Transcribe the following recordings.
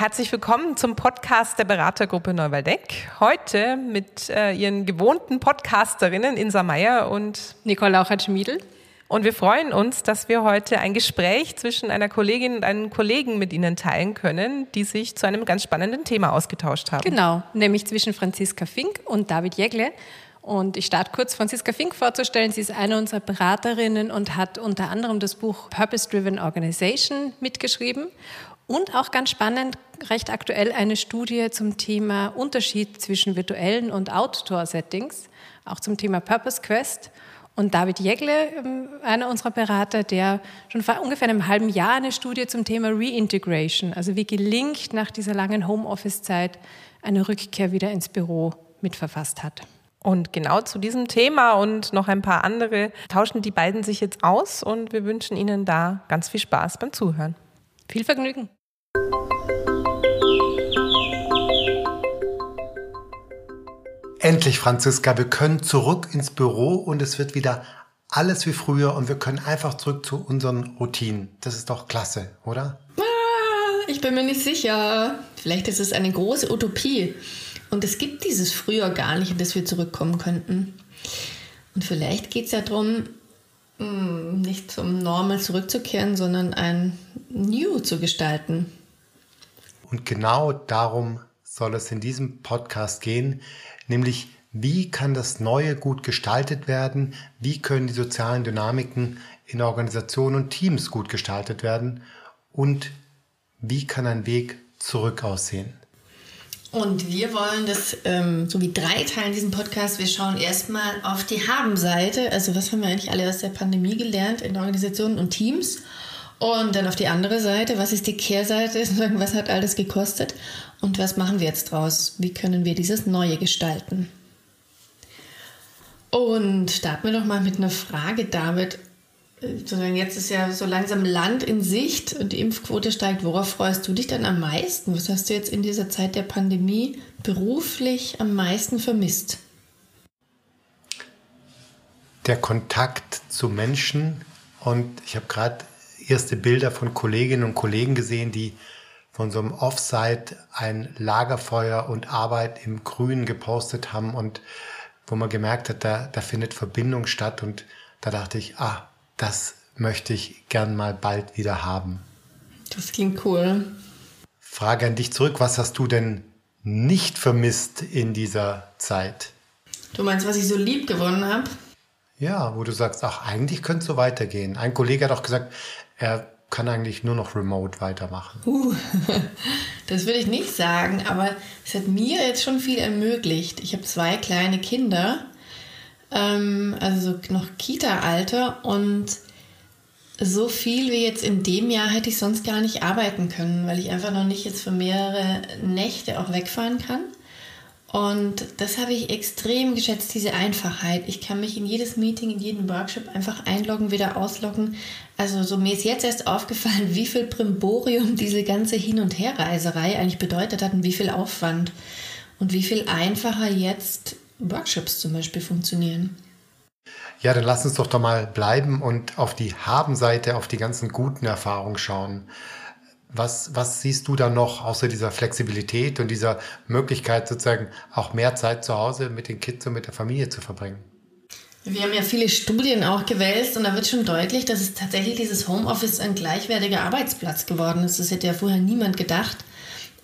Herzlich willkommen zum Podcast der Beratergruppe Neuwaldeck. Heute mit äh, Ihren gewohnten Podcasterinnen Insa Meier und Nicole Lauchert-Schmiedel. Und wir freuen uns, dass wir heute ein Gespräch zwischen einer Kollegin und einem Kollegen mit Ihnen teilen können, die sich zu einem ganz spannenden Thema ausgetauscht haben. Genau, nämlich zwischen Franziska Fink und David Jägle. Und ich starte kurz, Franziska Fink vorzustellen. Sie ist eine unserer Beraterinnen und hat unter anderem das Buch Purpose Driven Organization mitgeschrieben. Und auch ganz spannend, recht aktuell eine Studie zum Thema Unterschied zwischen virtuellen und Outdoor-Settings, auch zum Thema Purpose Quest. Und David Jägle, ähm, einer unserer Berater, der schon vor ungefähr einem halben Jahr eine Studie zum Thema Reintegration, also wie gelingt nach dieser langen Homeoffice-Zeit eine Rückkehr wieder ins Büro mitverfasst hat. Und genau zu diesem Thema und noch ein paar andere tauschen die beiden sich jetzt aus und wir wünschen Ihnen da ganz viel Spaß beim Zuhören. Viel Vergnügen! Endlich, Franziska, wir können zurück ins Büro und es wird wieder alles wie früher und wir können einfach zurück zu unseren Routinen. Das ist doch klasse, oder? Ah, ich bin mir nicht sicher. Vielleicht ist es eine große Utopie. Und es gibt dieses früher gar nicht, in das wir zurückkommen könnten. Und vielleicht geht es ja darum, hm, nicht zum Normal zurückzukehren, sondern ein New zu gestalten. Und genau darum soll es in diesem Podcast gehen, nämlich wie kann das Neue gut gestaltet werden, wie können die sozialen Dynamiken in Organisationen und Teams gut gestaltet werden und wie kann ein Weg zurück aussehen. Und wir wollen das ähm, so wie drei Teilen diesen Podcast. Wir schauen erstmal auf die Haben-Seite. Also was haben wir eigentlich alle aus der Pandemie gelernt in Organisationen und Teams? Und dann auf die andere Seite, was ist die Kehrseite? Was hat alles gekostet? Und was machen wir jetzt draus? Wie können wir dieses Neue gestalten? Und starten wir doch mal mit einer Frage, David. Jetzt ist ja so langsam Land in Sicht und die Impfquote steigt. Worauf freust du dich dann am meisten? Was hast du jetzt in dieser Zeit der Pandemie beruflich am meisten vermisst? Der Kontakt zu Menschen und ich habe gerade erste Bilder von Kolleginnen und Kollegen gesehen, die von so einem Offsite ein Lagerfeuer und Arbeit im Grünen gepostet haben und wo man gemerkt hat, da, da findet Verbindung statt und da dachte ich, ah, das möchte ich gern mal bald wieder haben. Das klingt cool. Frage an dich zurück, was hast du denn nicht vermisst in dieser Zeit? Du meinst, was ich so lieb gewonnen habe? Ja, wo du sagst, ach, eigentlich könnte es so weitergehen. Ein Kollege hat auch gesagt, er kann eigentlich nur noch remote weitermachen. Uh, das würde ich nicht sagen, aber es hat mir jetzt schon viel ermöglicht. Ich habe zwei kleine Kinder, ähm, also noch Kita-Alter und so viel wie jetzt in dem Jahr hätte ich sonst gar nicht arbeiten können, weil ich einfach noch nicht jetzt für mehrere Nächte auch wegfahren kann. Und das habe ich extrem geschätzt, diese Einfachheit. Ich kann mich in jedes Meeting, in jeden Workshop einfach einloggen, wieder ausloggen. Also so mir ist jetzt erst aufgefallen, wie viel Primborium diese ganze Hin- und Herreiserei eigentlich bedeutet hat und wie viel Aufwand und wie viel einfacher jetzt Workshops zum Beispiel funktionieren. Ja, dann lass uns doch da mal bleiben und auf die Haben-Seite, auf die ganzen guten Erfahrungen schauen. Was, was siehst du da noch außer dieser Flexibilität und dieser Möglichkeit, sozusagen auch mehr Zeit zu Hause mit den Kids und mit der Familie zu verbringen? Wir haben ja viele Studien auch gewälzt und da wird schon deutlich, dass es tatsächlich dieses Homeoffice ein gleichwertiger Arbeitsplatz geworden ist. Das hätte ja vorher niemand gedacht.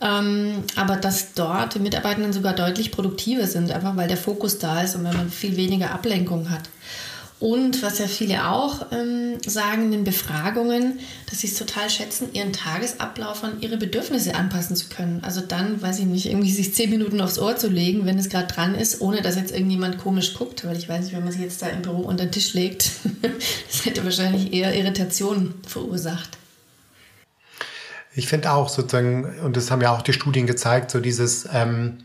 Ähm, aber dass dort die Mitarbeitenden sogar deutlich produktiver sind, einfach weil der Fokus da ist und wenn man viel weniger Ablenkung hat. Und was ja viele auch ähm, sagen in den Befragungen, dass sie es total schätzen, ihren Tagesablauf an ihre Bedürfnisse anpassen zu können. Also dann, weiß ich nicht, irgendwie sich zehn Minuten aufs Ohr zu legen, wenn es gerade dran ist, ohne dass jetzt irgendjemand komisch guckt. Weil ich weiß nicht, wenn man sich jetzt da im Büro unter den Tisch legt, das hätte wahrscheinlich eher Irritationen verursacht. Ich finde auch sozusagen, und das haben ja auch die Studien gezeigt, so dieses, ähm,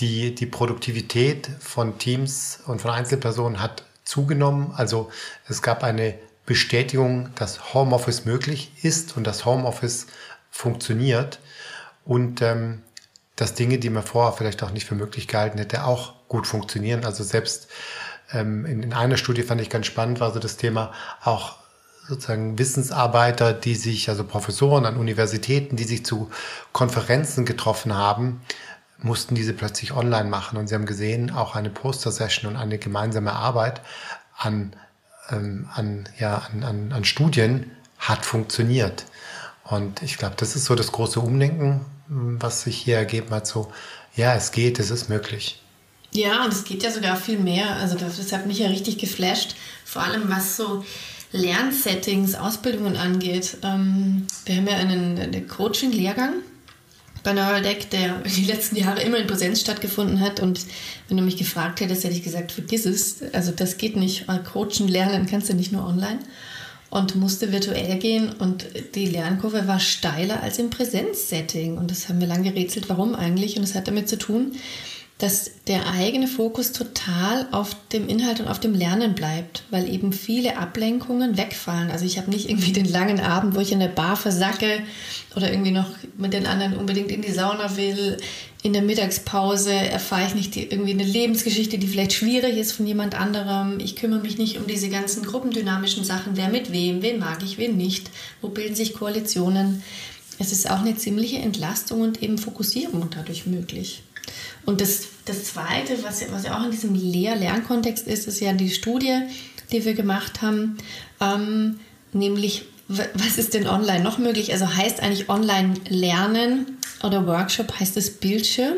die, die Produktivität von Teams und von Einzelpersonen hat zugenommen. Also es gab eine Bestätigung, dass Homeoffice möglich ist und dass Homeoffice funktioniert und ähm, dass Dinge, die man vorher vielleicht auch nicht für möglich gehalten hätte, auch gut funktionieren. Also selbst ähm, in, in einer Studie fand ich ganz spannend, war so das Thema auch sozusagen Wissensarbeiter, die sich, also Professoren an Universitäten, die sich zu Konferenzen getroffen haben, mussten diese plötzlich online machen. Und sie haben gesehen, auch eine Poster-Session und eine gemeinsame Arbeit an, ähm, an, ja, an, an, an Studien hat funktioniert. Und ich glaube, das ist so das große Umdenken, was sich hier ergeben hat. So, ja, es geht, es ist möglich. Ja, und es geht ja sogar viel mehr. Also das hat mich ja richtig geflasht. Vor allem was so Lernsettings, Ausbildungen angeht. Ähm, wir haben ja einen, einen Coaching-Lehrgang bei Neurodeck, der die letzten Jahre immer in Präsenz stattgefunden hat. Und wenn du mich gefragt hättest, hätte ich gesagt, vergiss es. Also das geht nicht. Coachen, lernen kannst du nicht nur online und musste virtuell gehen und die Lernkurve war steiler als im Präsenzsetting und das haben wir lange gerätselt, warum eigentlich und es hat damit zu tun, dass der eigene Fokus total auf dem Inhalt und auf dem Lernen bleibt, weil eben viele Ablenkungen wegfallen. Also ich habe nicht irgendwie den langen Abend, wo ich in der Bar versacke oder irgendwie noch mit den anderen unbedingt in die Sauna will. In der Mittagspause erfahre ich nicht die, irgendwie eine Lebensgeschichte, die vielleicht schwierig ist von jemand anderem. Ich kümmere mich nicht um diese ganzen gruppendynamischen Sachen, wer mit wem, wen mag ich, wen nicht, wo bilden sich Koalitionen. Es ist auch eine ziemliche Entlastung und eben Fokussierung dadurch möglich. Und das, das Zweite, was, was ja auch in diesem Lehr-Lernkontext ist, ist ja die Studie, die wir gemacht haben, ähm, nämlich was ist denn online noch möglich? Also heißt eigentlich online lernen oder Workshop, heißt es Bildschirm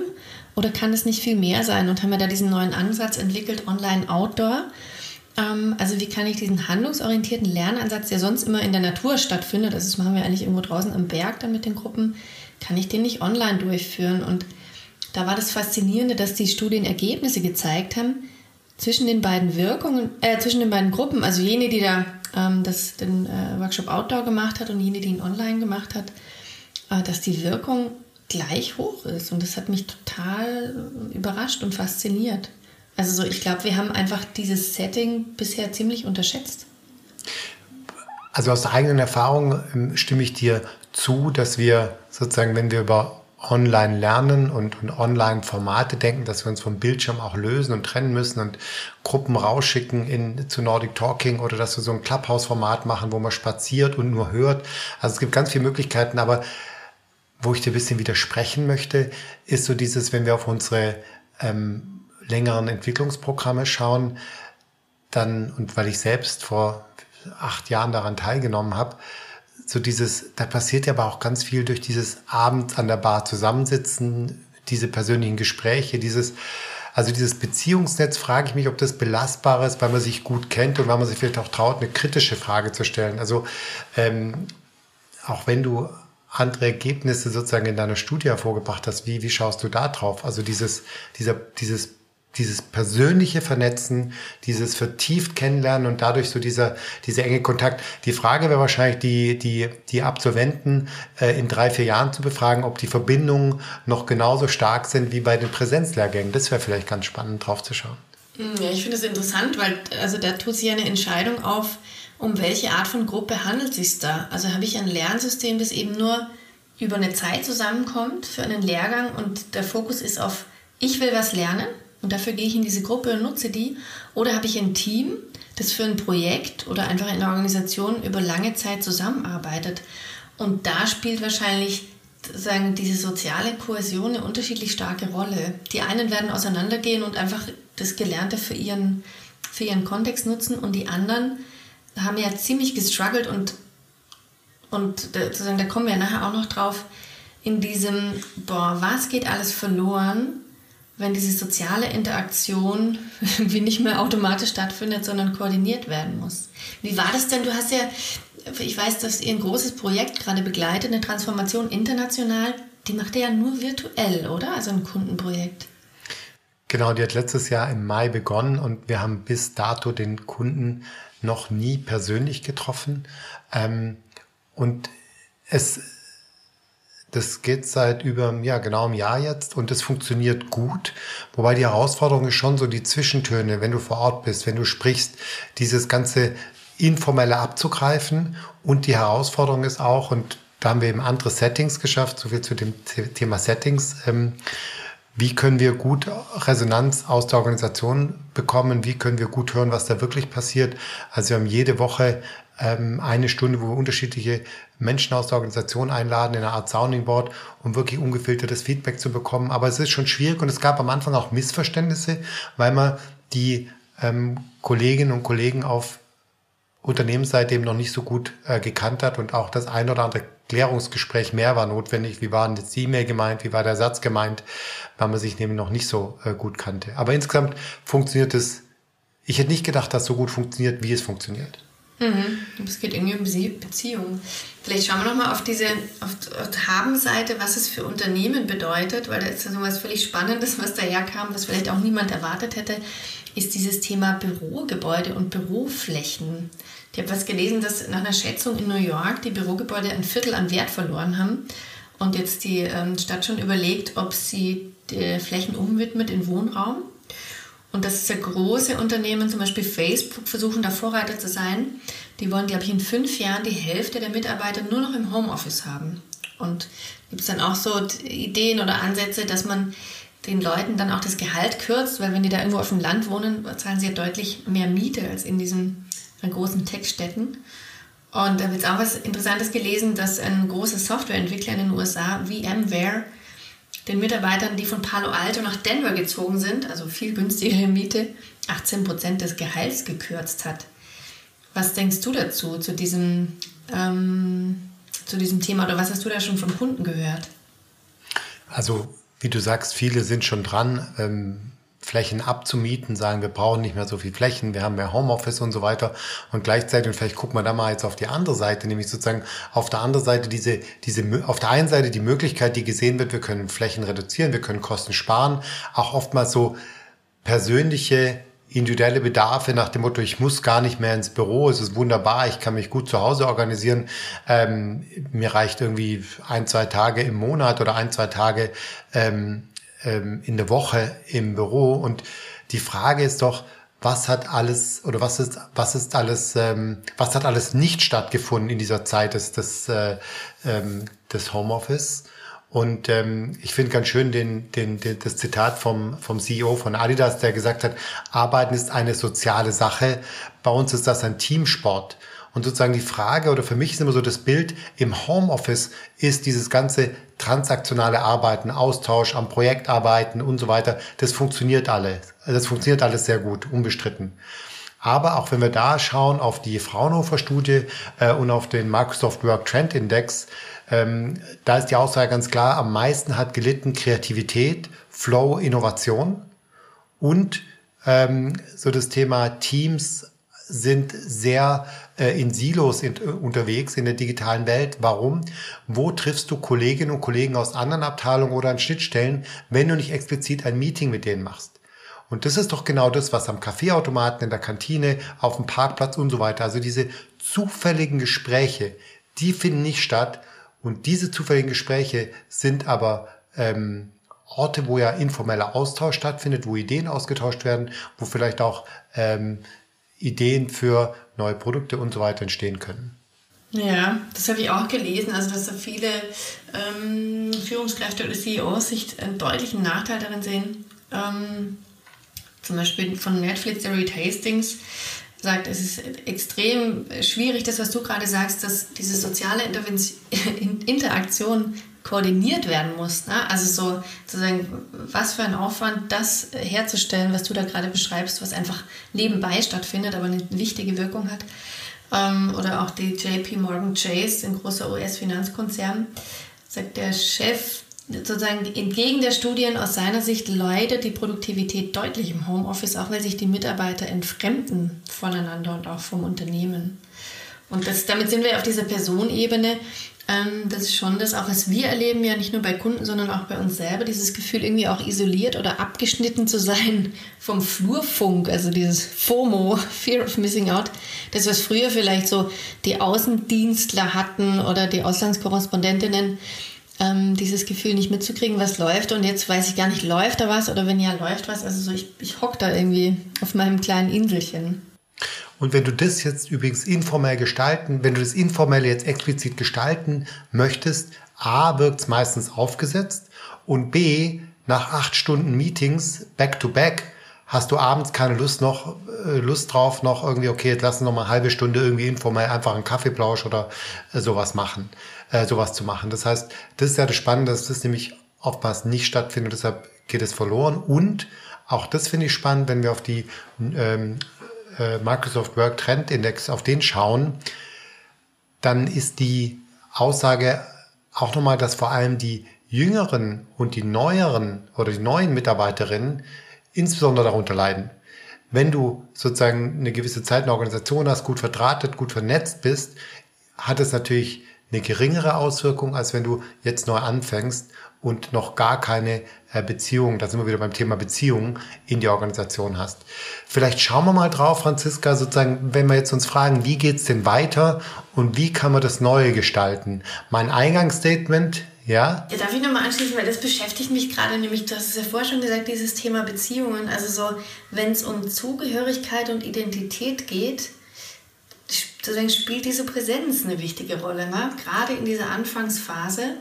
oder kann es nicht viel mehr sein? Und haben wir da diesen neuen Ansatz entwickelt, online Outdoor. Ähm, also wie kann ich diesen handlungsorientierten Lernansatz, der sonst immer in der Natur stattfindet, also das machen wir eigentlich irgendwo draußen am Berg dann mit den Gruppen, kann ich den nicht online durchführen? Und da war das Faszinierende, dass die Studien Ergebnisse gezeigt haben zwischen den beiden Wirkungen, äh, zwischen den beiden Gruppen, also jene, die da ähm, das, den äh, Workshop Outdoor gemacht hat und jene, die ihn online gemacht hat, äh, dass die Wirkung gleich hoch ist. Und das hat mich total überrascht und fasziniert. Also so, ich glaube, wir haben einfach dieses Setting bisher ziemlich unterschätzt. Also aus der eigenen Erfahrung ähm, stimme ich dir zu, dass wir sozusagen, wenn wir über online lernen und, und online Formate denken, dass wir uns vom Bildschirm auch lösen und trennen müssen und Gruppen rausschicken in, zu Nordic Talking oder dass wir so ein Clubhouse-Format machen, wo man spaziert und nur hört. Also es gibt ganz viele Möglichkeiten, aber wo ich dir ein bisschen widersprechen möchte, ist so dieses, wenn wir auf unsere ähm, längeren Entwicklungsprogramme schauen, dann, und weil ich selbst vor acht Jahren daran teilgenommen habe, so dieses, da passiert ja aber auch ganz viel durch dieses Abend an der Bar zusammensitzen, diese persönlichen Gespräche, dieses, also dieses Beziehungsnetz, frage ich mich, ob das belastbar ist, weil man sich gut kennt und weil man sich vielleicht auch traut, eine kritische Frage zu stellen. Also ähm, auch wenn du andere Ergebnisse sozusagen in deiner Studie hervorgebracht hast, wie, wie schaust du da drauf? Also dieses, dieser, dieses dieses persönliche Vernetzen, dieses vertieft kennenlernen und dadurch so dieser, dieser enge Kontakt. Die Frage wäre wahrscheinlich, die, die, die Absolventen äh, in drei, vier Jahren zu befragen, ob die Verbindungen noch genauso stark sind wie bei den Präsenzlehrgängen. Das wäre vielleicht ganz spannend drauf zu schauen. Hm, ja, ich finde es interessant, weil also da tut sich eine Entscheidung auf, um welche Art von Gruppe handelt es sich da. Also habe ich ein Lernsystem, das eben nur über eine Zeit zusammenkommt für einen Lehrgang und der Fokus ist auf, ich will was lernen und dafür gehe ich in diese Gruppe und nutze die. Oder habe ich ein Team, das für ein Projekt oder einfach in einer Organisation über lange Zeit zusammenarbeitet. Und da spielt wahrscheinlich sagen, diese soziale Kohäsion eine unterschiedlich starke Rolle. Die einen werden auseinandergehen und einfach das Gelernte für ihren, für ihren Kontext nutzen und die anderen haben ja ziemlich gestruggelt und, und sozusagen, da kommen wir nachher auch noch drauf, in diesem, boah, was geht alles verloren, wenn diese soziale Interaktion irgendwie nicht mehr automatisch stattfindet, sondern koordiniert werden muss. Wie war das denn? Du hast ja, ich weiß, dass ihr ein großes Projekt gerade begleitet, eine Transformation international. Die macht ihr ja nur virtuell, oder? Also ein Kundenprojekt. Genau, die hat letztes Jahr im Mai begonnen und wir haben bis dato den Kunden noch nie persönlich getroffen. Ähm, und es das geht seit über, ja, genau einem Jahr jetzt und es funktioniert gut. Wobei die Herausforderung ist schon so die Zwischentöne, wenn du vor Ort bist, wenn du sprichst, dieses ganze informelle abzugreifen. Und die Herausforderung ist auch, und da haben wir eben andere Settings geschafft, so viel zu dem Thema Settings. Ähm, wie können wir gut Resonanz aus der Organisation bekommen? Wie können wir gut hören, was da wirklich passiert? Also wir haben jede Woche ähm, eine Stunde, wo wir unterschiedliche Menschen aus der Organisation einladen in eine Art Sounding Board, um wirklich ungefiltertes Feedback zu bekommen. Aber es ist schon schwierig und es gab am Anfang auch Missverständnisse, weil man die ähm, Kolleginnen und Kollegen auf Unternehmensseite eben noch nicht so gut äh, gekannt hat und auch das ein oder andere Klärungsgespräch mehr war notwendig. Wie war denn jetzt die E-Mail gemeint? Wie war der Satz gemeint? Weil man sich nämlich noch nicht so äh, gut kannte. Aber insgesamt funktioniert es. Ich hätte nicht gedacht, dass es so gut funktioniert, wie es funktioniert. Mhm. Es geht irgendwie um Beziehungen. Vielleicht schauen wir nochmal auf diese auf, auf Haben-Seite, was es für Unternehmen bedeutet, weil da ist so was völlig Spannendes, was daherkam, was vielleicht auch niemand erwartet hätte ist dieses Thema Bürogebäude und Büroflächen. Ich habe was gelesen, dass nach einer Schätzung in New York die Bürogebäude ein Viertel an Wert verloren haben und jetzt die ähm, Stadt schon überlegt, ob sie die Flächen umwidmet in Wohnraum. Und das ist ja große Unternehmen, zum Beispiel Facebook, versuchen da Vorreiter zu sein. Die wollen, glaube ich, in fünf Jahren die Hälfte der Mitarbeiter nur noch im Homeoffice haben. Und gibt es dann auch so Ideen oder Ansätze, dass man den Leuten dann auch das Gehalt kürzt, weil wenn die da irgendwo auf dem Land wohnen, zahlen sie ja deutlich mehr Miete als in diesen großen Tech-Städten. Und da ich jetzt auch was Interessantes gelesen, dass ein großer Softwareentwickler in den USA, VMware, den Mitarbeitern, die von Palo Alto nach Denver gezogen sind, also viel günstigere Miete, 18 Prozent des Gehalts gekürzt hat. Was denkst du dazu, zu diesem, ähm, zu diesem Thema oder was hast du da schon von Kunden gehört? Also wie du sagst, viele sind schon dran, ähm, Flächen abzumieten, sagen, wir brauchen nicht mehr so viel Flächen, wir haben mehr Homeoffice und so weiter. Und gleichzeitig, und vielleicht gucken wir da mal jetzt auf die andere Seite, nämlich sozusagen auf der anderen Seite diese, diese, auf der einen Seite die Möglichkeit, die gesehen wird, wir können Flächen reduzieren, wir können Kosten sparen, auch oftmals so persönliche individuelle Bedarfe nach dem Motto, ich muss gar nicht mehr ins Büro, es ist wunderbar, ich kann mich gut zu Hause organisieren. Ähm, mir reicht irgendwie ein, zwei Tage im Monat oder ein, zwei Tage ähm, ähm, in der Woche im Büro. Und die Frage ist doch, was hat alles oder was ist was ist alles ähm, was hat alles nicht stattgefunden in dieser Zeit des des, äh, ähm, des Homeoffice und ähm, ich finde ganz schön den, den, den, das Zitat vom, vom CEO von Adidas, der gesagt hat, Arbeiten ist eine soziale Sache. Bei uns ist das ein Teamsport. Und sozusagen die Frage oder für mich ist immer so das Bild im Homeoffice ist dieses ganze transaktionale Arbeiten, Austausch am Projekt arbeiten und so weiter. Das funktioniert alles. Das funktioniert alles sehr gut, unbestritten. Aber auch wenn wir da schauen auf die Fraunhofer Studie äh, und auf den Microsoft Work Trend Index, ähm, da ist die Aussage ganz klar, am meisten hat gelitten Kreativität, Flow, Innovation und ähm, so das Thema Teams sind sehr in Silos in, äh, unterwegs in der digitalen Welt. Warum? Wo triffst du Kolleginnen und Kollegen aus anderen Abteilungen oder an Schnittstellen, wenn du nicht explizit ein Meeting mit denen machst? Und das ist doch genau das, was am Kaffeeautomaten, in der Kantine, auf dem Parkplatz und so weiter, also diese zufälligen Gespräche, die finden nicht statt, und diese zufälligen Gespräche sind aber ähm, Orte, wo ja informeller Austausch stattfindet, wo Ideen ausgetauscht werden, wo vielleicht auch ähm, Ideen für neue Produkte und so weiter entstehen können. Ja, das habe ich auch gelesen, also dass da viele ähm, Führungskräfte oder CEOs sich einen deutlichen Nachteil darin sehen. Ähm, zum Beispiel von Netflix, der Reed Hastings, sagt, es ist extrem schwierig, das, was du gerade sagst, dass diese soziale Interaktion koordiniert werden muss. Ne? Also so zu sagen, was für ein Aufwand, das herzustellen, was du da gerade beschreibst, was einfach nebenbei stattfindet, aber eine wichtige Wirkung hat. Ähm, oder auch die JP Morgan Chase, ein großer US-Finanzkonzern, sagt der Chef sozusagen entgegen der Studien aus seiner Sicht leidet die Produktivität deutlich im Homeoffice, auch weil sich die Mitarbeiter entfremden voneinander und auch vom Unternehmen. Und das, damit sind wir auf dieser Personenebene. Ähm, das ist schon das, auch was wir erleben, ja nicht nur bei Kunden, sondern auch bei uns selber, dieses Gefühl, irgendwie auch isoliert oder abgeschnitten zu sein vom Flurfunk, also dieses FOMO, Fear of Missing Out. Das, was früher vielleicht so die Außendienstler hatten oder die Auslandskorrespondentinnen, ähm, dieses Gefühl nicht mitzukriegen, was läuft und jetzt weiß ich gar nicht, läuft da was oder wenn ja, läuft was. Also so, ich, ich hock da irgendwie auf meinem kleinen Inselchen. Und wenn du das jetzt übrigens informell gestalten, wenn du das informell jetzt explizit gestalten möchtest, A, wirkt es meistens aufgesetzt und B, nach acht Stunden Meetings back to back, hast du abends keine Lust noch, äh, Lust drauf, noch irgendwie, okay, jetzt lass uns noch mal eine halbe Stunde irgendwie informell einfach einen Kaffeeplausch oder äh, sowas machen, äh, sowas zu machen. Das heißt, das ist ja das Spannende, dass das nämlich oftmals nicht stattfindet, deshalb geht es verloren. Und auch das finde ich spannend, wenn wir auf die ähm, äh, Microsoft Work Trend Index, auf den schauen, dann ist die Aussage auch nochmal, dass vor allem die jüngeren und die neueren oder die neuen Mitarbeiterinnen insbesondere darunter leiden. Wenn du sozusagen eine gewisse Zeit in der Organisation hast, gut verdrahtet, gut vernetzt bist, hat es natürlich eine geringere Auswirkung, als wenn du jetzt neu anfängst und noch gar keine äh, Beziehung, da sind wir wieder beim Thema Beziehungen, in die Organisation hast. Vielleicht schauen wir mal drauf, Franziska, sozusagen, wenn wir jetzt uns fragen, wie geht's denn weiter und wie kann man das Neue gestalten? Mein Eingangsstatement ja? ja darf ich nochmal anschließen, weil das beschäftigt mich gerade, nämlich, du hast es ja vorher schon gesagt, dieses Thema Beziehungen. Also so, wenn es um Zugehörigkeit und Identität geht, sozusagen spielt diese Präsenz eine wichtige Rolle, ne? gerade in dieser Anfangsphase.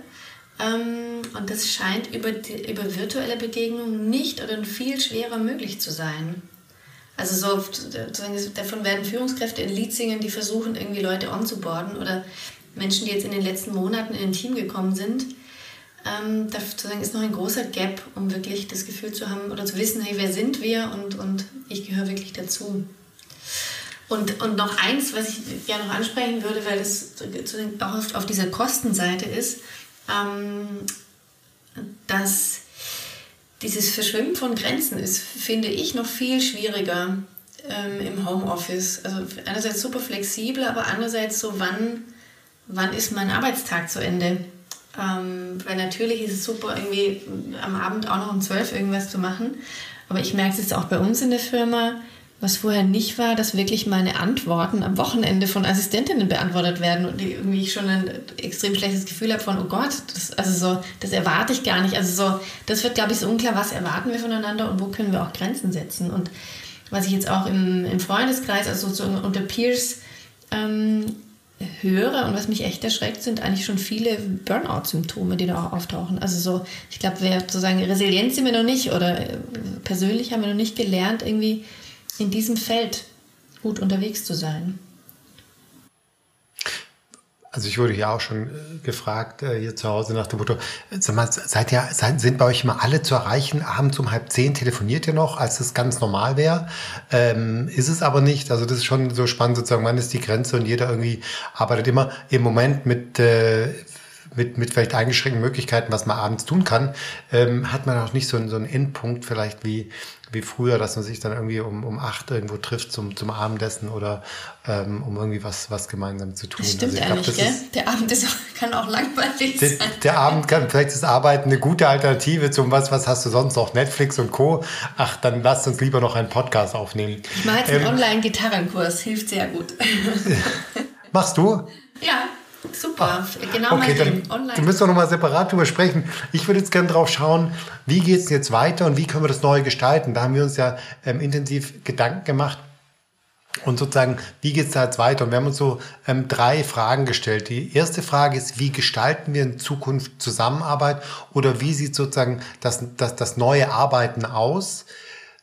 Ähm, und das scheint über, über virtuelle Begegnungen nicht oder viel schwerer möglich zu sein. Also so, davon werden Führungskräfte in Lietzingen, die versuchen, irgendwie Leute onzuboarden oder Menschen, die jetzt in den letzten Monaten in ein Team gekommen sind, ähm, da ist noch ein großer Gap, um wirklich das Gefühl zu haben oder zu wissen, hey, wer sind wir und, und ich gehöre wirklich dazu. Und, und noch eins, was ich gerne noch ansprechen würde, weil das auch auf, auf dieser Kostenseite ist, ähm, dass dieses Verschwimmen von Grenzen ist, finde ich, noch viel schwieriger ähm, im Homeoffice. Also einerseits super flexibel, aber andererseits so, wann wann ist mein Arbeitstag zu Ende? Ähm, weil natürlich ist es super, irgendwie am Abend auch noch um 12 irgendwas zu machen. Aber ich merke es jetzt auch bei uns in der Firma, was vorher nicht war, dass wirklich meine Antworten am Wochenende von Assistentinnen beantwortet werden und irgendwie ich schon ein extrem schlechtes Gefühl habe von, oh Gott, das, also so, das erwarte ich gar nicht. Also so, das wird, glaube ich, so unklar, was erwarten wir voneinander und wo können wir auch Grenzen setzen. Und was ich jetzt auch im, im Freundeskreis, also sozusagen unter Peers ähm, höre und was mich echt erschreckt, sind eigentlich schon viele Burnout-Symptome, die da auch auftauchen. Also so, ich glaube, wir sozusagen Resilienz sind wir noch nicht oder äh, persönlich haben wir noch nicht gelernt, irgendwie in diesem Feld gut unterwegs zu sein. Also ich wurde hier auch schon äh, gefragt, äh, hier zu Hause nach dem Motto, sag mal, seid ihr, sind bei euch immer alle zu erreichen? Abends um halb zehn telefoniert ihr noch, als es ganz normal wäre? Ähm, ist es aber nicht. Also das ist schon so spannend sozusagen, wann ist die Grenze und jeder irgendwie arbeitet immer im Moment mit, äh, mit, mit vielleicht eingeschränkten Möglichkeiten, was man abends tun kann, ähm, hat man auch nicht so, einen, so einen Endpunkt vielleicht wie, wie früher, dass man sich dann irgendwie um, um acht irgendwo trifft zum, zum Abendessen oder ähm, um irgendwie was, was gemeinsam zu tun. Das stimmt also eigentlich, glaub, gell? Ist, der Abend ist, kann auch langweilig der, sein. Der Abend kann, vielleicht ist Arbeiten eine gute Alternative zum was, was hast du sonst noch, Netflix und Co. Ach, dann lasst uns lieber noch einen Podcast aufnehmen. Ich mache jetzt einen ähm, Online-Gitarrenkurs, hilft sehr gut. Machst du? Ja. Super, genau okay, dann, Online. Du müssen doch nochmal separat drüber sprechen. Ich würde jetzt gerne drauf schauen, wie geht es jetzt weiter und wie können wir das neu gestalten. Da haben wir uns ja ähm, intensiv Gedanken gemacht. Und sozusagen, wie geht es da jetzt weiter? Und wir haben uns so ähm, drei Fragen gestellt. Die erste Frage ist, wie gestalten wir in Zukunft Zusammenarbeit oder wie sieht sozusagen das, das, das neue Arbeiten aus?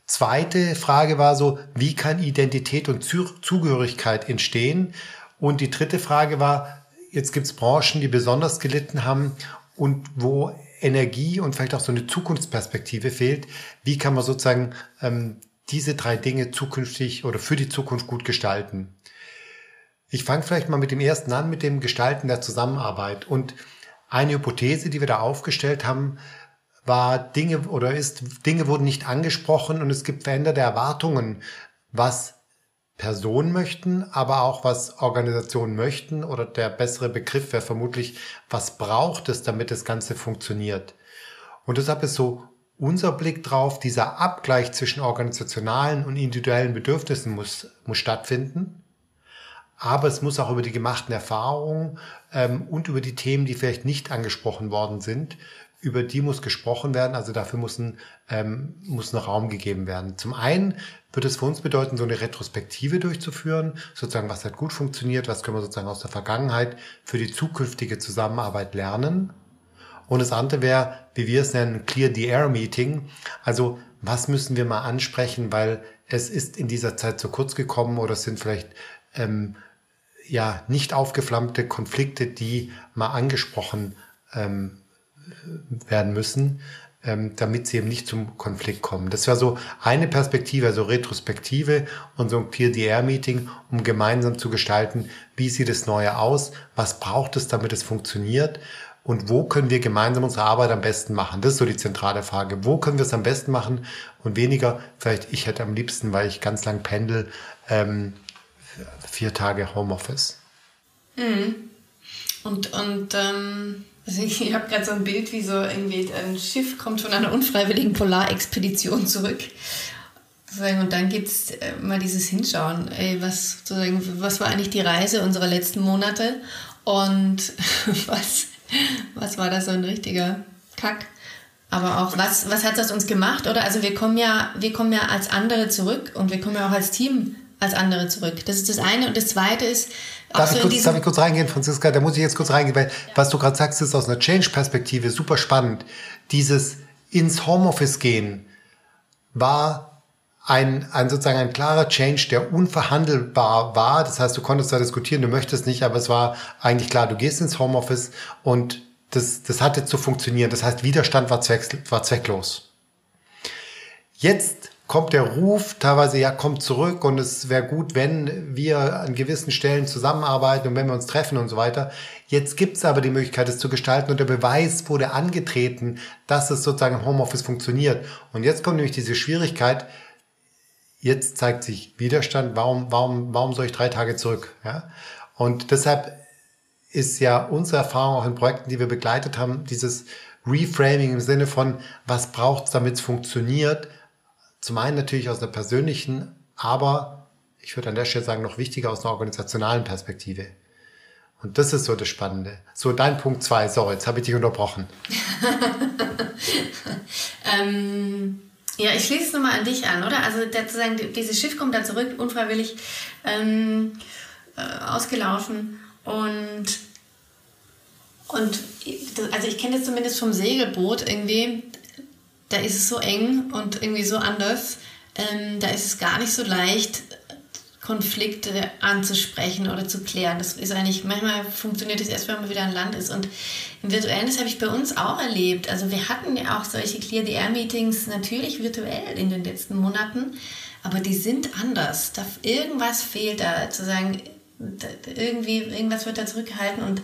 Zweite Frage war so, wie kann Identität und Zugehörigkeit entstehen? Und die dritte Frage war, Jetzt gibt es Branchen, die besonders gelitten haben und wo Energie und vielleicht auch so eine Zukunftsperspektive fehlt. Wie kann man sozusagen ähm, diese drei Dinge zukünftig oder für die Zukunft gut gestalten? Ich fange vielleicht mal mit dem ersten an, mit dem Gestalten der Zusammenarbeit. Und eine Hypothese, die wir da aufgestellt haben, war Dinge oder ist, Dinge wurden nicht angesprochen und es gibt veränderte Erwartungen, was Personen möchten, aber auch was Organisationen möchten oder der bessere Begriff wäre vermutlich, was braucht es, damit das Ganze funktioniert. Und deshalb ist so unser Blick drauf, dieser Abgleich zwischen organisationalen und individuellen Bedürfnissen muss, muss stattfinden. Aber es muss auch über die gemachten Erfahrungen ähm, und über die Themen, die vielleicht nicht angesprochen worden sind, über die muss gesprochen werden. Also dafür muss ein, ähm, muss ein Raum gegeben werden. Zum einen wird es für uns bedeuten, so eine Retrospektive durchzuführen, sozusagen, was hat gut funktioniert, was können wir sozusagen aus der Vergangenheit für die zukünftige Zusammenarbeit lernen. Und das andere wäre, wie wir es nennen, Clear the Air Meeting. Also was müssen wir mal ansprechen, weil es ist in dieser Zeit zu kurz gekommen oder es sind vielleicht ähm, ja nicht aufgeflammte Konflikte, die mal angesprochen ähm, werden müssen, ähm, damit sie eben nicht zum Konflikt kommen. Das war so eine Perspektive, also Retrospektive und so ein Peer-DR-Meeting, um gemeinsam zu gestalten, wie sieht das Neue aus, was braucht es, damit es funktioniert und wo können wir gemeinsam unsere Arbeit am besten machen? Das ist so die zentrale Frage. Wo können wir es am besten machen und weniger, vielleicht ich hätte am liebsten, weil ich ganz lang pendel, ähm, vier Tage Homeoffice. Mhm. Und, und ähm, also ich, ich habe gerade so ein Bild, wie so irgendwie ein Schiff kommt von einer unfreiwilligen Polarexpedition zurück. Und dann gibt es äh, mal dieses Hinschauen, ey, was, sozusagen, was war eigentlich die Reise unserer letzten Monate und was, was war da so ein richtiger Kack? Aber auch, was, was hat das uns gemacht? Oder also wir kommen ja, wir kommen ja als andere zurück und wir kommen ja auch als Team als andere zurück. Das ist das eine. Und das zweite ist. Darf, so ich, kurz, darf ich kurz reingehen, Franziska? Da muss ich jetzt kurz reingehen, weil ja. was du gerade sagst, ist aus einer Change-Perspektive super spannend. Dieses ins Homeoffice gehen war ein, ein sozusagen ein klarer Change, der unverhandelbar war. Das heißt, du konntest da diskutieren, du möchtest nicht, aber es war eigentlich klar, du gehst ins Homeoffice und das, das hatte zu funktionieren. Das heißt, Widerstand war, zweck, war zwecklos. Jetzt kommt der Ruf teilweise, ja, kommt zurück und es wäre gut, wenn wir an gewissen Stellen zusammenarbeiten und wenn wir uns treffen und so weiter. Jetzt gibt es aber die Möglichkeit, es zu gestalten und der Beweis wurde angetreten, dass es sozusagen im Homeoffice funktioniert. Und jetzt kommt nämlich diese Schwierigkeit, jetzt zeigt sich Widerstand, warum, warum, warum soll ich drei Tage zurück? Ja? Und deshalb ist ja unsere Erfahrung auch in Projekten, die wir begleitet haben, dieses Reframing im Sinne von, was braucht es, damit es funktioniert, zum einen natürlich aus einer persönlichen, aber ich würde an der Stelle sagen, noch wichtiger aus einer organisationalen Perspektive. Und das ist so das Spannende. So, dein Punkt zwei. So, jetzt habe ich dich unterbrochen. ähm, ja, ich schließe es nochmal an dich an, oder? Also sozusagen, dieses Schiff kommt da zurück, unfreiwillig ähm, äh, ausgelaufen. Und, und also ich kenne das zumindest vom Segelboot irgendwie da ist es so eng und irgendwie so anders. Ähm, da ist es gar nicht so leicht, Konflikte anzusprechen oder zu klären. Das ist eigentlich, manchmal funktioniert das erst, wenn man wieder an Land ist. Und im Virtuellen, das habe ich bei uns auch erlebt. Also wir hatten ja auch solche Clear the Air Meetings natürlich virtuell in den letzten Monaten, aber die sind anders. Da, irgendwas fehlt da, zu sagen, irgendwie, irgendwas wird da zurückgehalten und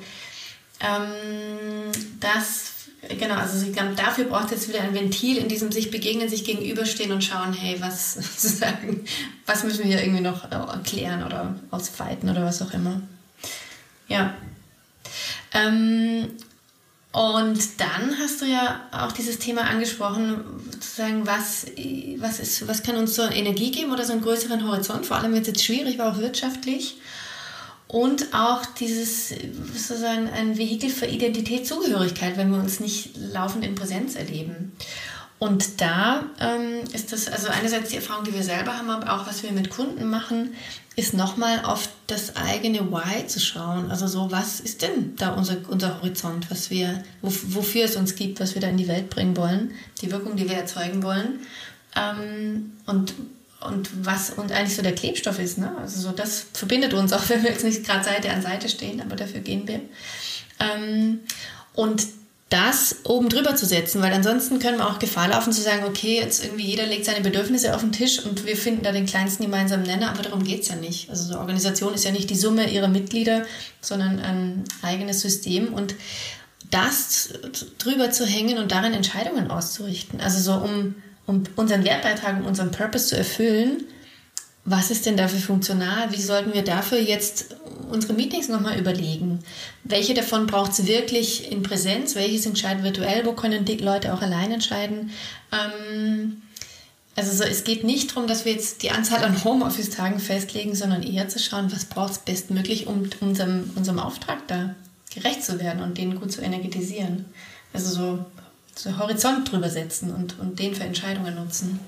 ähm, das Genau, also ich glaube, dafür braucht es wieder ein Ventil, in diesem sich begegnen, sich gegenüberstehen und schauen, hey, was was müssen wir hier irgendwie noch erklären oder ausfeiten oder was auch immer. Ja. Ähm, und dann hast du ja auch dieses Thema angesprochen, sozusagen, was, was, ist, was kann uns so Energie geben oder so einen größeren Horizont, vor allem wenn es jetzt schwierig war, auch wirtschaftlich und auch dieses sozusagen ein Vehikel für Identitätszugehörigkeit, wenn wir uns nicht laufend in Präsenz erleben. Und da ähm, ist das, also einerseits die Erfahrung, die wir selber haben, aber auch was wir mit Kunden machen, ist nochmal auf das eigene Why zu schauen. Also so, was ist denn da unser, unser Horizont, was wir, wofür es uns gibt, was wir da in die Welt bringen wollen, die Wirkung, die wir erzeugen wollen. Ähm, und und was und eigentlich so der Klebstoff ist. Ne? Also so das verbindet uns, auch wenn wir jetzt nicht gerade Seite an Seite stehen, aber dafür gehen wir. Ähm, und das oben drüber zu setzen, weil ansonsten können wir auch Gefahr laufen zu sagen, okay, jetzt irgendwie jeder legt seine Bedürfnisse auf den Tisch und wir finden da den kleinsten gemeinsamen Nenner, aber darum geht es ja nicht. Also so Organisation ist ja nicht die Summe ihrer Mitglieder, sondern ein eigenes System und das drüber zu hängen und darin Entscheidungen auszurichten. Also so um um unseren Wertbeitrag, um unseren Purpose zu erfüllen, was ist denn dafür funktional? Wie sollten wir dafür jetzt unsere Meetings nochmal überlegen? Welche davon braucht es wirklich in Präsenz? Welches entscheidet virtuell? Wo können die Leute auch allein entscheiden? Ähm, also so, es geht nicht darum, dass wir jetzt die Anzahl an Homeoffice-Tagen festlegen, sondern eher zu schauen, was braucht es bestmöglich, um unserem, unserem Auftrag da gerecht zu werden und den gut zu energetisieren. Also so so Horizont drüber setzen und, und den für Entscheidungen nutzen.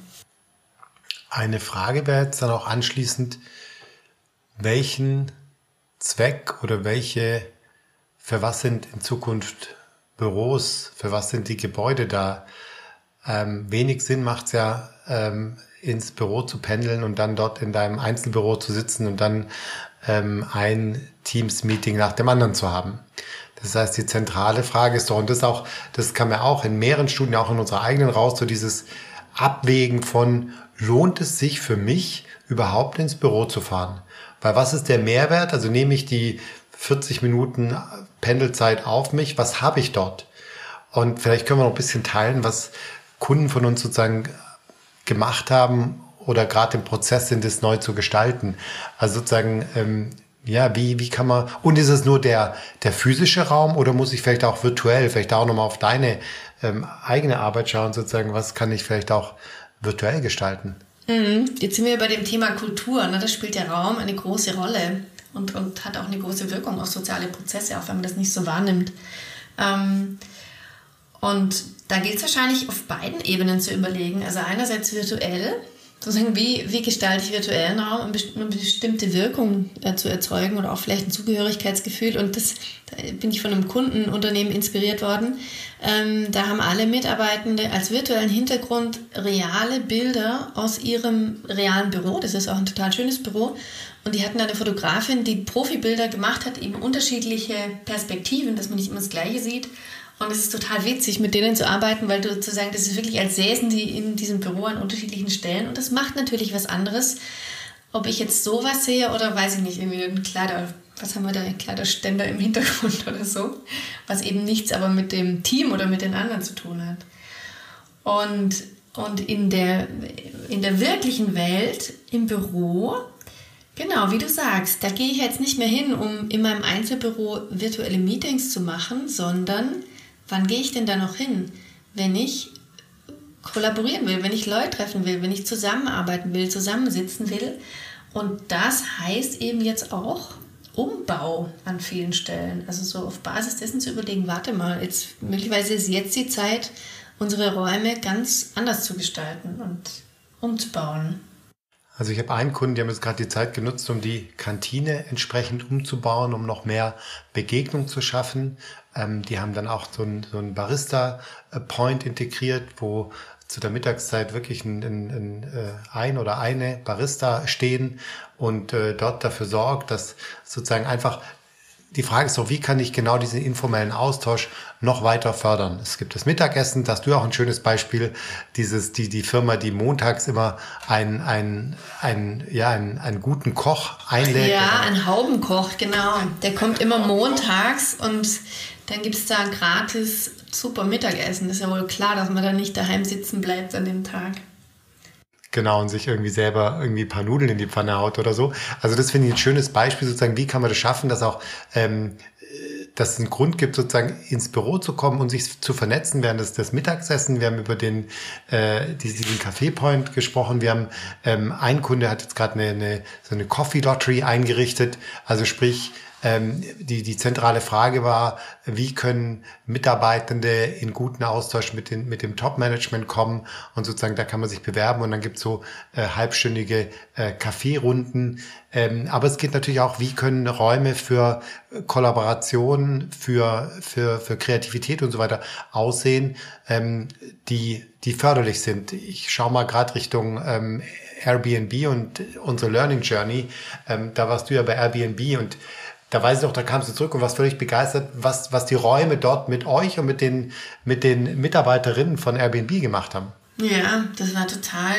Eine Frage wäre jetzt dann auch anschließend, welchen Zweck oder welche, für was sind in Zukunft Büros, für was sind die Gebäude da? ähm, wenig Sinn macht es ja, ähm, ins Büro zu pendeln und dann dort in deinem Einzelbüro zu sitzen und dann ähm, ein Teams-Meeting nach dem anderen zu haben. Das heißt, die zentrale Frage ist doch, und das auch, das kam ja auch in mehreren Studien, auch in unserer eigenen raus, so dieses Abwägen von, lohnt es sich für mich, überhaupt ins Büro zu fahren? Weil was ist der Mehrwert? Also nehme ich die 40 Minuten Pendelzeit auf mich, was habe ich dort? Und vielleicht können wir noch ein bisschen teilen, was Kunden von uns sozusagen gemacht haben oder gerade im Prozess sind, es neu zu gestalten. Also sozusagen, ähm, ja, wie, wie kann man, und ist es nur der, der physische Raum oder muss ich vielleicht auch virtuell, vielleicht auch nochmal auf deine ähm, eigene Arbeit schauen, sozusagen, was kann ich vielleicht auch virtuell gestalten? Mhm. Jetzt sind wir bei dem Thema Kultur. Ne? Da spielt der Raum eine große Rolle und, und hat auch eine große Wirkung auf soziale Prozesse, auch wenn man das nicht so wahrnimmt. Ähm, und da gilt es wahrscheinlich auf beiden Ebenen zu überlegen. Also einerseits virtuell, sozusagen, wie, wie gestalte ich virtuellen Raum, um eine bestimmte Wirkung äh, zu erzeugen oder auch vielleicht ein Zugehörigkeitsgefühl. Und das da bin ich von einem Kundenunternehmen inspiriert worden. Ähm, da haben alle Mitarbeitende als virtuellen Hintergrund reale Bilder aus ihrem realen Büro. Das ist auch ein total schönes Büro. Und die hatten eine Fotografin, die Profibilder gemacht hat, eben unterschiedliche Perspektiven, dass man nicht immer das Gleiche sieht. Und es ist total witzig, mit denen zu arbeiten, weil du sozusagen, das ist wirklich, als säßen die in diesem Büro an unterschiedlichen Stellen. Und das macht natürlich was anderes, ob ich jetzt sowas sehe oder weiß ich nicht, irgendwie ein Kleider, was haben wir da, ein Kleiderständer im Hintergrund oder so, was eben nichts aber mit dem Team oder mit den anderen zu tun hat. Und, und in, der, in der wirklichen Welt, im Büro, Genau, wie du sagst, da gehe ich jetzt nicht mehr hin, um in meinem Einzelbüro virtuelle Meetings zu machen, sondern Wann gehe ich denn da noch hin, wenn ich kollaborieren will, wenn ich Leute treffen will, wenn ich zusammenarbeiten will, zusammensitzen will? Und das heißt eben jetzt auch Umbau an vielen Stellen. Also so auf Basis dessen zu überlegen, warte mal, jetzt möglicherweise ist jetzt die Zeit, unsere Räume ganz anders zu gestalten und umzubauen. Also ich habe einen Kunden, die haben jetzt gerade die Zeit genutzt, um die Kantine entsprechend umzubauen, um noch mehr Begegnung zu schaffen. Ähm, die haben dann auch so ein, so ein Barista-Point integriert, wo zu der Mittagszeit wirklich ein, ein, ein, äh, ein oder eine Barista stehen und äh, dort dafür sorgt, dass sozusagen einfach die Frage ist doch, wie kann ich genau diesen informellen Austausch noch weiter fördern? Es gibt das Mittagessen, da hast du auch ein schönes Beispiel, dieses, die, die Firma, die montags immer ein, ein, ein, ja, einen, einen guten Koch einlädt. Ja, ein Haubenkoch, genau. Der kommt immer montags und dann gibt es da gratis super Mittagessen. Ist ja wohl klar, dass man da nicht daheim sitzen bleibt an dem Tag. Genau, und sich irgendwie selber irgendwie ein paar Nudeln in die Pfanne haut oder so. Also das finde ich ein schönes Beispiel sozusagen, wie kann man das schaffen, dass auch ähm, dass es einen Grund gibt, sozusagen ins Büro zu kommen und sich zu vernetzen während des, des Mittagsessen. Wir haben über den, äh, diesen Café Point gesprochen. Wir haben, ähm, ein Kunde hat jetzt gerade eine, eine, so eine Coffee Lottery eingerichtet. Also sprich, ähm, die, die zentrale Frage war, wie können Mitarbeitende in guten Austausch mit, den, mit dem Top-Management kommen und sozusagen da kann man sich bewerben und dann gibt es so äh, halbstündige äh, Kaffeerunden. Ähm, aber es geht natürlich auch, wie können Räume für Kollaboration, für, für, für Kreativität und so weiter aussehen, ähm, die, die förderlich sind. Ich schaue mal gerade Richtung ähm, Airbnb und unsere Learning Journey. Ähm, da warst du ja bei Airbnb und da weiß ich noch, da kamst du zurück und warst völlig begeistert, was, was die Räume dort mit euch und mit den, mit den Mitarbeiterinnen von Airbnb gemacht haben. Ja, das war total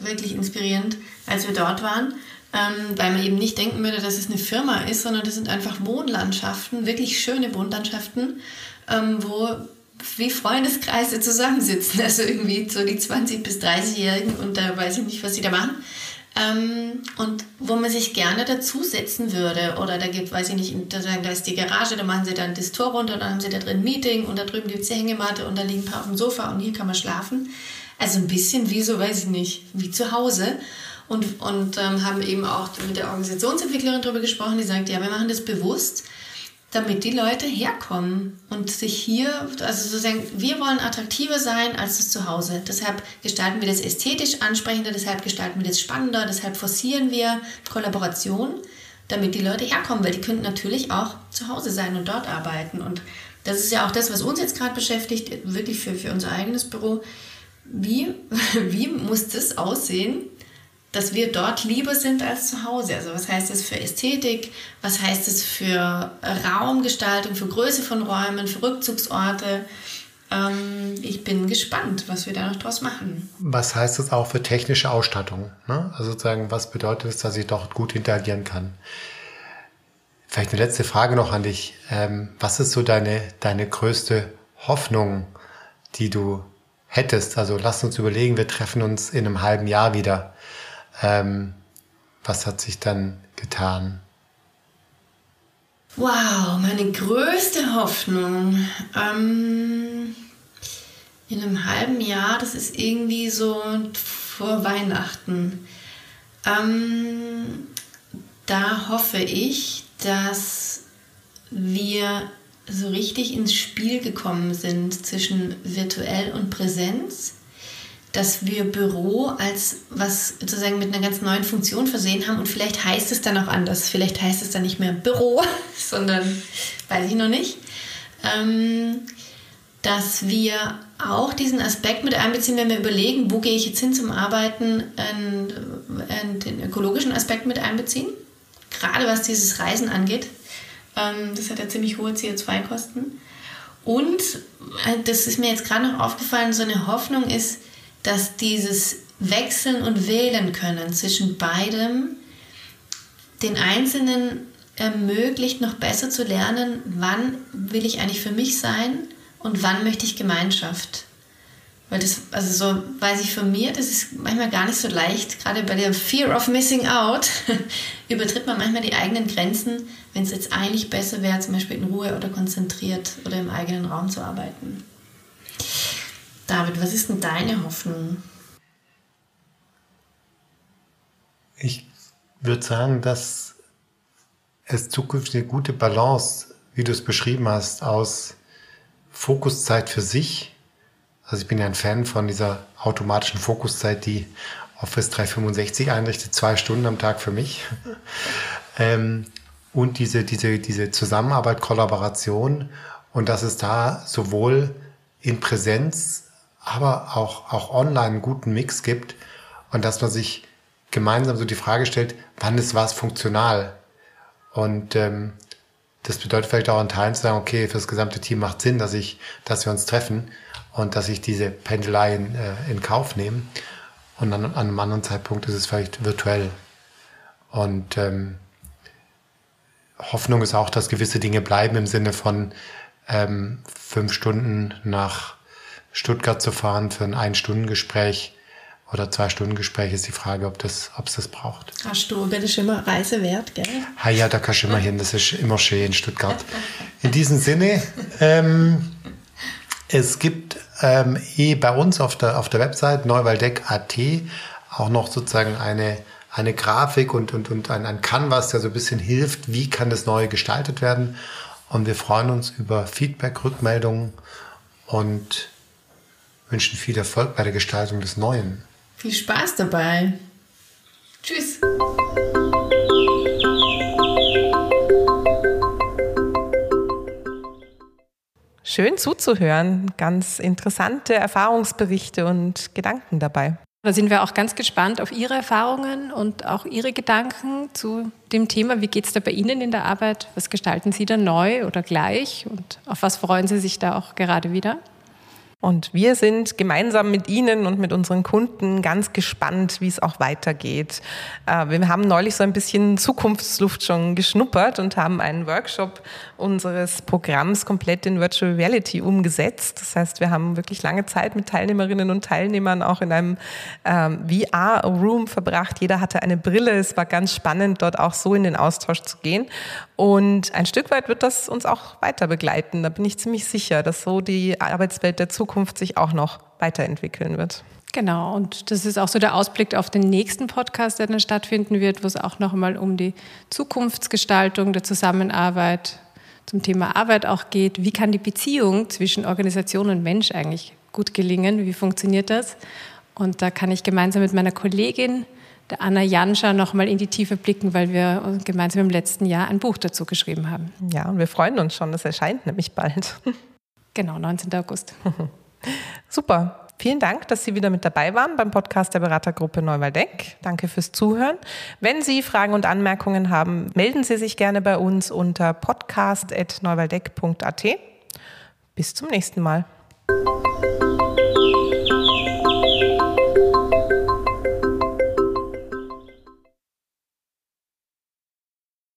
wirklich inspirierend, als wir dort waren, ähm, weil man eben nicht denken würde, dass es eine Firma ist, sondern das sind einfach Wohnlandschaften, wirklich schöne Wohnlandschaften, ähm, wo wie Freundeskreise zusammensitzen. Also irgendwie so die 20- bis 30-Jährigen und da weiß ich nicht, was sie da machen. Ähm, und wo man sich gerne dazusetzen würde. Oder da gibt, weiß ich nicht, da, ist die Garage, da machen sie dann das Tor runter dann haben sie da drin ein Meeting und da drüben gibt es die Hängematte und da liegen ein paar auf dem Sofa und hier kann man schlafen. Also ein bisschen wie so, weiß ich nicht, wie zu Hause. Und, und ähm, haben eben auch mit der Organisationsentwicklerin darüber gesprochen, die sagt, ja, wir machen das bewusst, damit die Leute herkommen und sich hier, also sozusagen, wir wollen attraktiver sein als das Zuhause. Deshalb gestalten wir das ästhetisch ansprechender, deshalb gestalten wir das spannender, deshalb forcieren wir Kollaboration, damit die Leute herkommen, weil die könnten natürlich auch zu Hause sein und dort arbeiten. Und das ist ja auch das, was uns jetzt gerade beschäftigt, wirklich für, für unser eigenes Büro. wie, wie muss das aussehen, dass wir dort lieber sind als zu Hause? Also was heißt das für Ästhetik? Was heißt das für Raumgestaltung, für Größe von Räumen, für Rückzugsorte? Ähm, ich bin gespannt, was wir da noch draus machen. Was heißt das auch für technische Ausstattung? Ne? Also sozusagen, was bedeutet es, dass ich dort gut interagieren kann? Vielleicht eine letzte Frage noch an dich. Ähm, was ist so deine, deine größte Hoffnung, die du hättest? Also lass uns überlegen, wir treffen uns in einem halben Jahr wieder. Ähm, was hat sich dann getan? Wow, meine größte Hoffnung. Ähm, in einem halben Jahr, das ist irgendwie so vor Weihnachten. Ähm, da hoffe ich, dass wir so richtig ins Spiel gekommen sind zwischen virtuell und Präsenz, dass wir Büro als was sozusagen mit einer ganz neuen Funktion versehen haben und vielleicht heißt es dann auch anders. Vielleicht heißt es dann nicht mehr Büro, sondern weiß ich noch nicht. Ähm, dass wir auch diesen Aspekt mit einbeziehen, wenn wir überlegen, wo gehe ich jetzt hin zum Arbeiten, den ökologischen Aspekt mit einbeziehen. Gerade was dieses Reisen angeht ähm, das hat ja ziemlich hohe CO2-Kosten. Und äh, das ist mir jetzt gerade noch aufgefallen, so eine Hoffnung ist, dass dieses Wechseln und Wählen können zwischen beidem den Einzelnen ermöglicht, noch besser zu lernen, wann will ich eigentlich für mich sein und wann möchte ich Gemeinschaft. Weil das, also so weiß ich von mir, das ist manchmal gar nicht so leicht. Gerade bei der Fear of Missing Out übertritt man manchmal die eigenen Grenzen, wenn es jetzt eigentlich besser wäre, zum Beispiel in Ruhe oder konzentriert oder im eigenen Raum zu arbeiten. David, was ist denn deine Hoffnung? Ich würde sagen, dass es zukünftig eine gute Balance, wie du es beschrieben hast, aus Fokuszeit für sich also ich bin ja ein Fan von dieser automatischen Fokuszeit, die Office 365 einrichtet, zwei Stunden am Tag für mich. ähm, und diese, diese, diese Zusammenarbeit, Kollaboration und dass es da sowohl in Präsenz, aber auch, auch online einen guten Mix gibt und dass man sich gemeinsam so die Frage stellt, wann ist was funktional? Und ähm, das bedeutet vielleicht auch in Teilen zu sagen, okay, für das gesamte Team macht Sinn, dass ich, dass wir uns treffen und dass ich diese Pendelei in, äh, in Kauf nehme. Und dann an einem anderen Zeitpunkt ist es vielleicht virtuell. Und ähm, Hoffnung ist auch, dass gewisse Dinge bleiben im Sinne von ähm, fünf Stunden nach Stuttgart zu fahren für ein Ein-Stunden-Gespräch oder Zwei-Stunden-Gespräch ist die Frage, ob das, ob es das braucht. Du, das ist immer Reise wert, gell? Ha, ja, da kannst du immer hin, das ist immer schön in Stuttgart. In diesem Sinne, ähm, es gibt ähm, eh bei uns auf der, auf der Website neuwaldeck.at auch noch sozusagen eine, eine Grafik und, und, und ein, ein Canvas, der so ein bisschen hilft, wie kann das Neue gestaltet werden. Und wir freuen uns über Feedback, Rückmeldungen und wünschen viel Erfolg bei der Gestaltung des Neuen. Viel Spaß dabei. Tschüss. Schön zuzuhören, ganz interessante Erfahrungsberichte und Gedanken dabei. Da sind wir auch ganz gespannt auf Ihre Erfahrungen und auch Ihre Gedanken zu dem Thema. Wie geht es da bei Ihnen in der Arbeit? Was gestalten Sie da neu oder gleich? Und auf was freuen Sie sich da auch gerade wieder? Und wir sind gemeinsam mit Ihnen und mit unseren Kunden ganz gespannt, wie es auch weitergeht. Äh, wir haben neulich so ein bisschen Zukunftsluft schon geschnuppert und haben einen Workshop unseres Programms komplett in Virtual Reality umgesetzt. Das heißt, wir haben wirklich lange Zeit mit Teilnehmerinnen und Teilnehmern auch in einem ähm, VR-Room verbracht. Jeder hatte eine Brille. Es war ganz spannend, dort auch so in den Austausch zu gehen. Und ein Stück weit wird das uns auch weiter begleiten. Da bin ich ziemlich sicher, dass so die Arbeitswelt der Zukunft sich auch noch weiterentwickeln wird. Genau, und das ist auch so der Ausblick auf den nächsten Podcast, der dann stattfinden wird, wo es auch noch einmal um die Zukunftsgestaltung der Zusammenarbeit zum Thema Arbeit auch geht. Wie kann die Beziehung zwischen Organisation und Mensch eigentlich gut gelingen? Wie funktioniert das? Und da kann ich gemeinsam mit meiner Kollegin der Anna Janscha nochmal in die Tiefe blicken, weil wir gemeinsam im letzten Jahr ein Buch dazu geschrieben haben. Ja, und wir freuen uns schon, das erscheint nämlich bald. Genau, 19. August. Super. Vielen Dank, dass Sie wieder mit dabei waren beim Podcast der Beratergruppe Neuwaldeck. Danke fürs Zuhören. Wenn Sie Fragen und Anmerkungen haben, melden Sie sich gerne bei uns unter podcast.neuwaldeck.at. Bis zum nächsten Mal.